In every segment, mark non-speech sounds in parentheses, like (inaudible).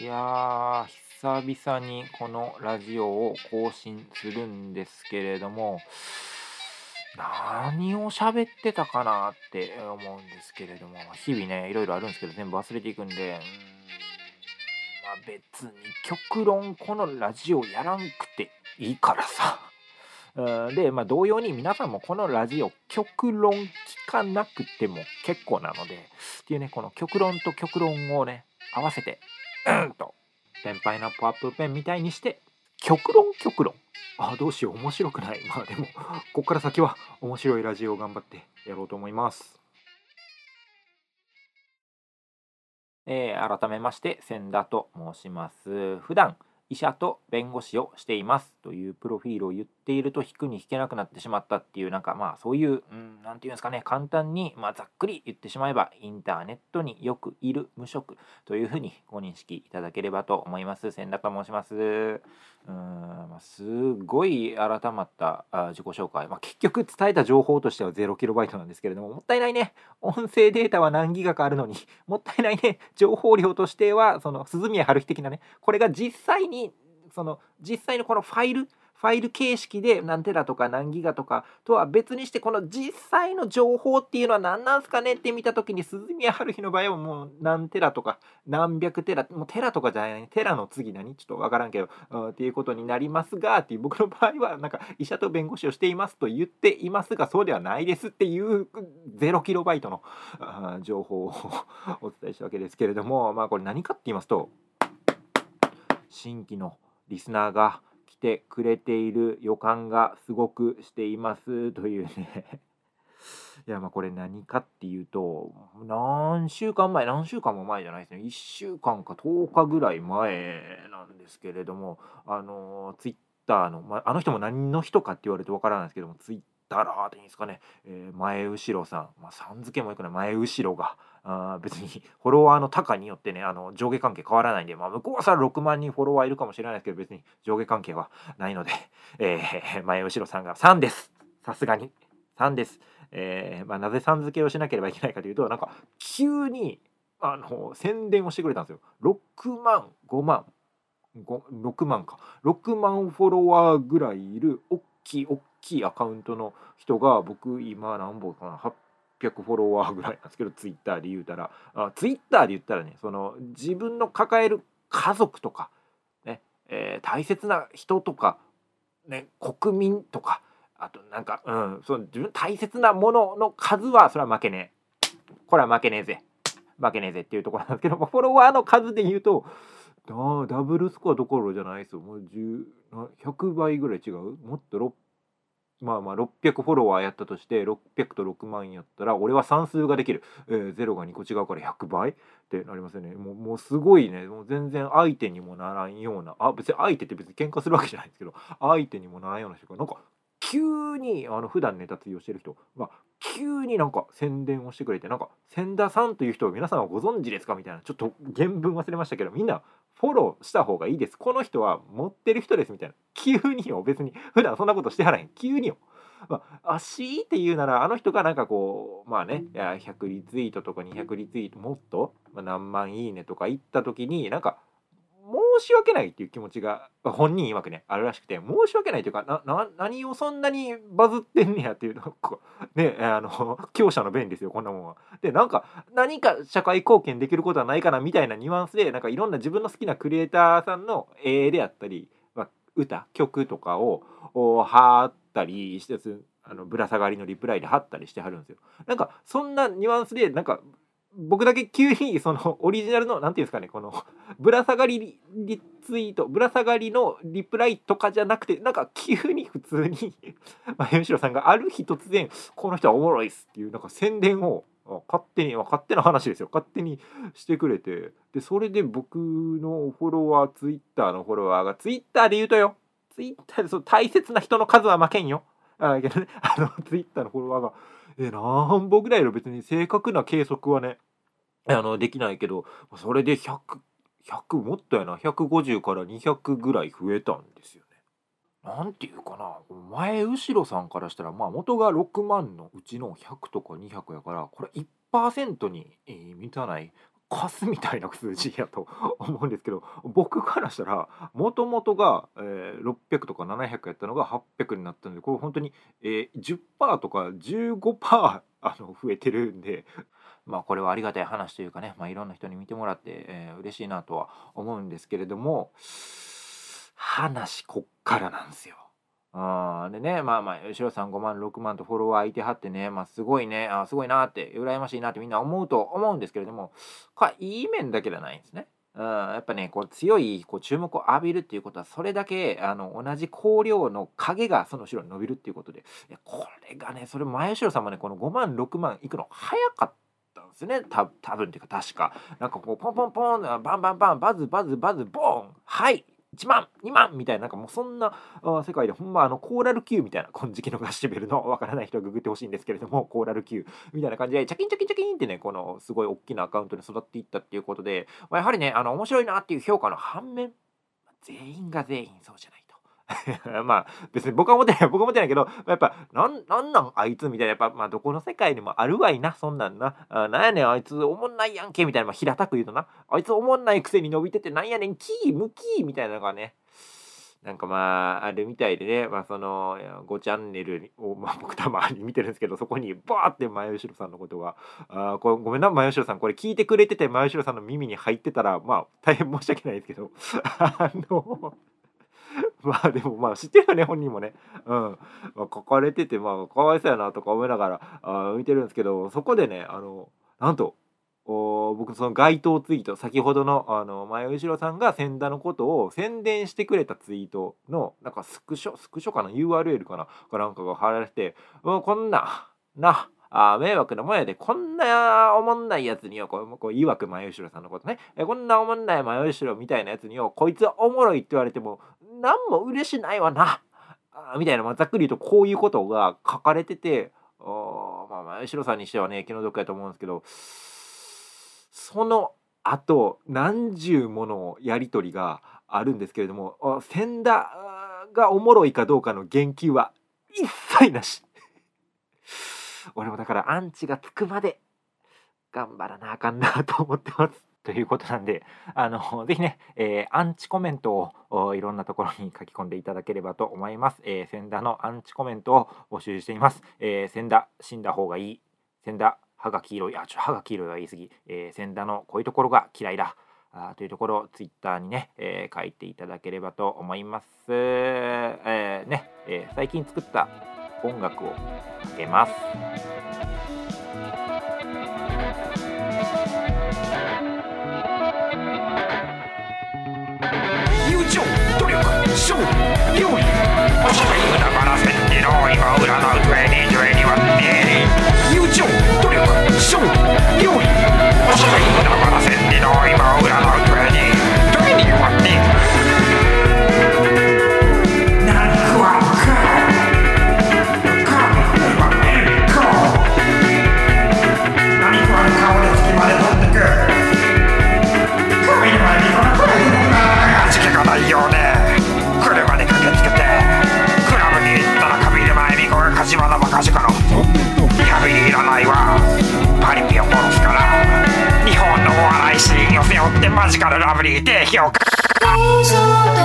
いやー、久々にこのラジオを更新するんですけれども、何を喋ってたかなって思うんですけれども、日々ね、いろいろあるんですけど、全部忘れていくんで、まあ別に極論このラジオやらんくていいからさ。で、まあ、同様に皆さんもこのラジオ極論聞かなくても結構なのでっていうねこの極論と極論をね合わせてうんと。先輩のポップアップペンみたいにして極論極論。あどうしよう面白くない。まあでもこっから先は面白いラジオを頑張ってやろうと思います。えー改めまして千田と申します。普段医者と弁護士をしていますというプロフィールを言っていると引くに引けなくなってしまったっていうなんかまあそういううんていうんですかね簡単にまあざっくり言ってしまえばインターネットによくいる無職というふうにご認識いただければと思います。千田と申します。うーん、まあ、すごい改まったあ自己紹介、まあ、結局伝えた情報としては 0KB なんですけれどももったいないね。音声データは何ギガかあるのにもったいないね。情報量としてはその鈴宮春日的なね。これが実際にその実際のこのファイルファイル形式で何テラとか何ギガとかとは別にしてこの実際の情報っていうのは何なんすかねって見た時に鈴宮春日の場合はもう何テラとか何百テラもうテラとかじゃないテラの次何ちょっとわからんけどうんっていうことになりますがっていう僕の場合はなんか医者と弁護士をしていますと言っていますがそうではないですっていう0キロバイトのあ情報をお伝えしたわけですけれどもまあこれ何かって言いますと新規のリスナーが来てくれている予感がすごくしていますというね。(laughs) いやまあこれ何かっていうと何週間前何週間も前じゃないですね。1週間か10日ぐらい前なんですけれどもあのツイッターの、まあ、あの人も何の人かって言われてわからないですけどもツイッターラーでいいんですかね、えー前後ろさん、まあ、さん付けもよくない前後ろが。あー別にフォロワーの高によってねあの上下関係変わらないんで、まあ、向こうはさ6万人フォロワーいるかもしれないですけど別に上下関係はないので、えー前後ろさんが3です。さすがに。3です、えーまあ、なぜさん付けをしなければいけないかというとなんか急にあの宣伝をしてくれたんですよ。6万5万6万か。6万フォロワーぐらいいる大きい大きいアカウントの人が僕今何本かな800フォロワーぐらいなんですけどツイッターで言うたら。あツイッターで言ったらねその自分の抱える家族とか、ねえー大切な人とか、ね、国民とかあとなんか、うん、その自分大切なものの数はそれは負けねえ。これは負けねえぜ。負けねえぜっていうところなんですけどフォロワーの数で言うとダブルスコアどころじゃないですよ。もう100倍ぐらい違う。もっとまあまあ600フォロワーやったとして600と6万やったら俺は算数ができる、えー、0が2個違うから100倍？ってなりますよね。もうもうすごいね。もう全然相手にもならんような。あ別に相手って別に喧嘩するわけじゃないんですけど相手にもならんような人がなんか急にあの普段ネタ釣りをしてる人が急になんか宣伝をしてくれてなんか千田さんという人を皆さんはご存知ですか？みたいな。ちょっと原文忘れましたけどみんなフォローした方がいいです。この人は持ってる人ですみたいな。急によ。別に。普段そんなことしてはらへん。急によ。まあ、足って言うならあの人がなんかこうまあねいや100リツイートとか200リツイートもっと、まあ、何万いいねとか言った時になんか申し訳ないっていう気持ちが本人曰くねあるらしくて申し訳ないというかなな何をそんなにバズってんねやっていうのこうねあの強者の弁ですよこんなもんは。でなんか何か社会貢献できることはないかなみたいなニュアンスでなんかいろんな自分の好きなクリエイターさんの絵であったり、まあ、歌曲とかを貼ったりしてあのぶら下がりのリプライで貼ったりしてはるんですよ。なんかそんなニュアンスでなんか僕だけ急にその (laughs) オリジナルのなんていうんですかねこのぶら下がりリツイートぶら下がりのリプライとかじゃなくてなんか急に普通にまあ吉野さんがある日突然この人はおもろいっすっていうなんか宣伝を勝手に勝手な話ですよ。勝手にしてくれて。でそれで僕のフォロワーツイッターのフォロワーがツイッターで言うとよ。ツイッターでその大切な人の数は負けんよ。あけどね、あのツイッターのフォロワーが、え、何本ぐらいの別に正確な計測はね、あの、できないけど、それで100、100もっとやな、150から200ぐらい増えたんですよね。なんていうかな、前後ろさんからしたら、まあ元が6万のうちの100とか200やから、これ1%に、えー満たない貸すみたいな数字やと思うんですけど僕からしたらもともとが、えー、600とか700やったのが800になったのでこれ本当に、えー、10%とか15%あの増えてるんで。まあこれはありがたい話というかね、まあ、いろんな人に見てもらって、えー、嬉しいなとは思うんですけれども話こっからなんですよ。あでねまあまあ吉野さん5万6万とフォロワーいてはってねまあすごいねあすごいなって羨ましいなってみんな思うと思うんですけれどもこれいい面だけじゃないんですね。うん、やっぱねこう強いこう注目を浴びるっていうことはそれだけあの同じ光量の影がその後ろに伸びるっていうことでいやこれがねそれ前後ろさんもねこの5万6万いくの早かったたんですね。た多分っていうか確か。なんかこうポンポンポンバンバンバンバズバズバズボーンはい1万2万みたいななんかもうそんな世界でほんまあのコーラル Q みたいな金色のガッシュベルのわからない人はググってほしいんですけれどもコーラル Q みたいな感じでチャキンチャキンチャキンってねこのすごい大きなアカウントに育っていったっていうことで、まあ、やはりねあの面白いなっていう評価の反面全員が全員そうじゃない。(laughs) まあ別に僕は思ってない僕は思ってないけどやっぱなんなんなんあいつみたいなやっぱまあどこの世界にもあるわいなそんなんな。あなんやねんあいつおもんないやんけみたいな、まあ、平たく言うとな。あいつおもんないくせに伸びててなんやねんキームキーみたいなのがねなんかまああるみたいでね、まあ、その5チャンネルを、まあ、僕たまに見てるんですけどそこにバーって前後ろさんのことが。あこれごめんな前後ろさん。これ聞いてくれてて前後ろさんの耳に入ってたらまあ大変申し訳ないですけど。(laughs) あの (laughs) まあでもまあ知ってるよね本人もね。うん。まあ、書かれててまあかわいそうやなとか思いながらあ見てるんですけどそこでねあのなんとお僕その該当ツイート先ほどのあの前後ろさんが千田のことを宣伝してくれたツイートのなんかスクショスクショかな URL かなかなんかが貼られてこんななあ迷惑なもんやで、こんなおもんないやつによ、こう、こういわく前後ろさんのことね、えこんなおもんない前後ろみたいなやつによ、こいつはおもろいって言われても、何も嬉しないわな、みたいな、まあ、ざっくり言うとこういうことが書かれてて、おまあ、後ろさんにしてはね、気の毒やと思うんですけど、その後、何十ものやり取りがあるんですけれども、千田がおもろいかどうかの言及は一切なし。俺もだからアンチがつくまで頑張らなあかんなと思ってます。ということなんで、あの、(laughs) ぜひね、えー、アンチコメントをいろんなところに書き込んでいただければと思います。えー、千田のアンチコメントを募集しています。えー、千田、死んだ方がいい。千田、歯が黄色い。あ、ちょ、歯が黄色いは言い過ぎ。えー、千田のこういうところが嫌いだ。あというところをツイッターにね、えー、書いていただければと思います。えー、ね、えー、最近作った音楽をかけます。勝利料理おしゃべりだから千里の今占う2021友情努力勝利料マジカルラブリー低評価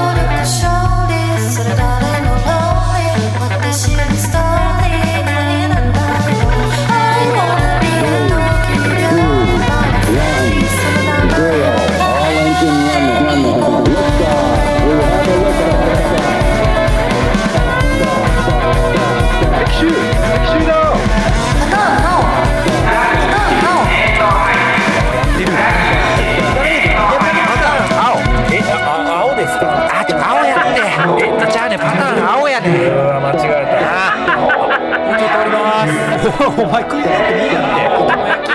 お前クイズっていいやって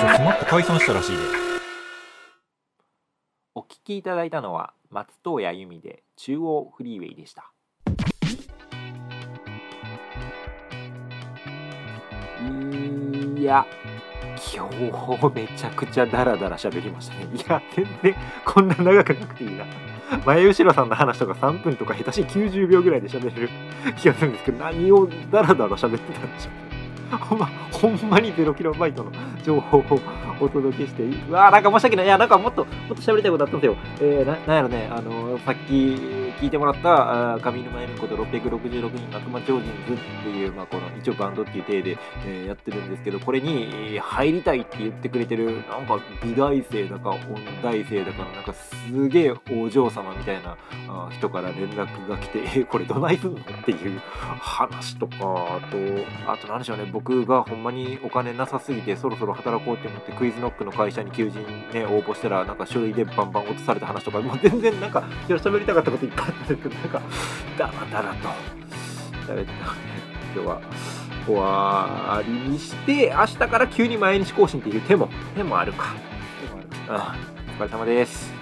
ちょ SMAP 解散したらしいで。お聞きいただいたのは松任谷由実で中央フリーウェイでした。いや (laughs) 今日めちゃくちゃダラダラ喋りましたね。いや全然こんな長くなくていいな。前後ろさんの話とか3分とか下手し90秒ぐらいで喋れる気がするんですけど何をダラダラ喋ってたんでしょうほんま、ほんまにゼロキロバイトの情報をお届けして、うわーなんか申し訳ない。いや、なんかもっと、もっと喋りたいことあったんですよ。えー、ななんやろね、あのー、さっき聞いてもらった、あ上沼恵美子と666人悪魔超人ズっていう、まあ、この一応バンドっていう体で、えー、やってるんですけど、これに入りたいって言ってくれてる、なんか美大生だか音大生だかの、なんかすげえお嬢様みたいなあ人から連絡が来て、え、これどないすんの？っていう話とか、あと、あと何でしょうね、僕がほんまにお金なさすぎて、そろそろ働こうって思って、クイズノックの会社に求人ね、応募したら、なんか書類でバンバン落とされた話とか、もう全然なんか、いや、喋りたかったこといっぱいあったんですけど、なんか、だらだらと喋ってた今日は終わりにして、明日から急に毎日更新っていう手も、手もあるか。手もあるか。ああお疲れ様です。